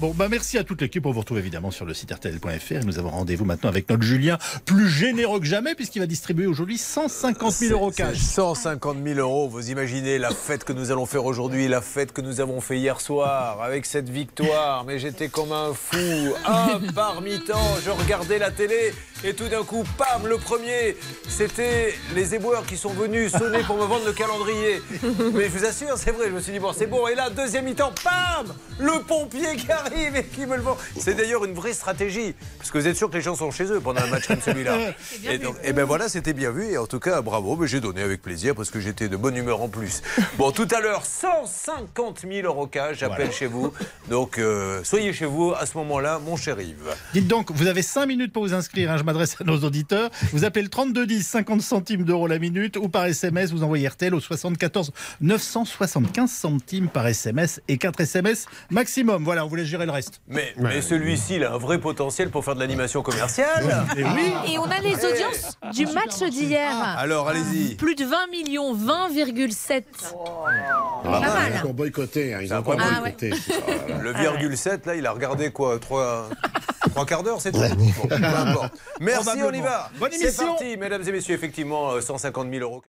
Bon, bah merci à toute l'équipe. On vous retrouve évidemment sur le site rtl.fr. Nous avons rendez-vous maintenant avec notre Julien, plus généreux que jamais, puisqu'il va distribuer aujourd'hui 150 000 euros cash. 150 000 euros. Vous imaginez la fête que nous allons faire aujourd'hui, la fête que nous avons fait hier soir avec cette victoire. Mais j'étais comme un fou. Un par mi-temps, je regardais la télé et tout d'un coup, pam, le premier, c'était les éboueurs qui sont venus sonner pour me vendre le calendrier. Mais je vous assure, c'est vrai. Je me suis dit bon, c'est bon. Et là, deuxième mi-temps, pam, le pompier qui arrive et qui me le vend. C'est d'ailleurs une vraie stratégie, parce que vous êtes sûr que les gens sont chez eux pendant un match comme celui-là. Et donc, et ben voilà, c'était bien vu. Et en tout cas, bravo. Mais j'ai donné avec plaisir parce que j'étais de bonne humeur en plus. Bon, tout à l'heure, 150 000 euros cash. J'appelle Voilà. chez vous. Donc, euh, soyez chez vous à ce moment-là, mon cher Yves. Dites donc, vous avez 5 minutes pour vous inscrire. hein, je m'adresse à nos auditeurs. Vous appelez le 3210, 50 centimes d'euros la minute, ou par SMS, vous envoyez RTL au 74 975 centimes par SMS et 4 SMS maximum. Voilà, on vous laisse gérer le reste. Mais, mais celui-ci, il a un vrai potentiel pour faire de l'animation commerciale. Et oui. Et on a les audiences du match d'hier. Alors, allez-y. Plus de 20 millions, 20,7. Ah, Pas mal. Ils ont boycotté, hein, ils ont pas. Ah ouais. boycotté. Le virgule 7, là, il a regardé quoi Trois, trois quarts d'heure, c'est tout Bon, peu importe. Merci, on y va. Bonne C'est émission. parti, mesdames et messieurs, effectivement, euh, 150 000 euros.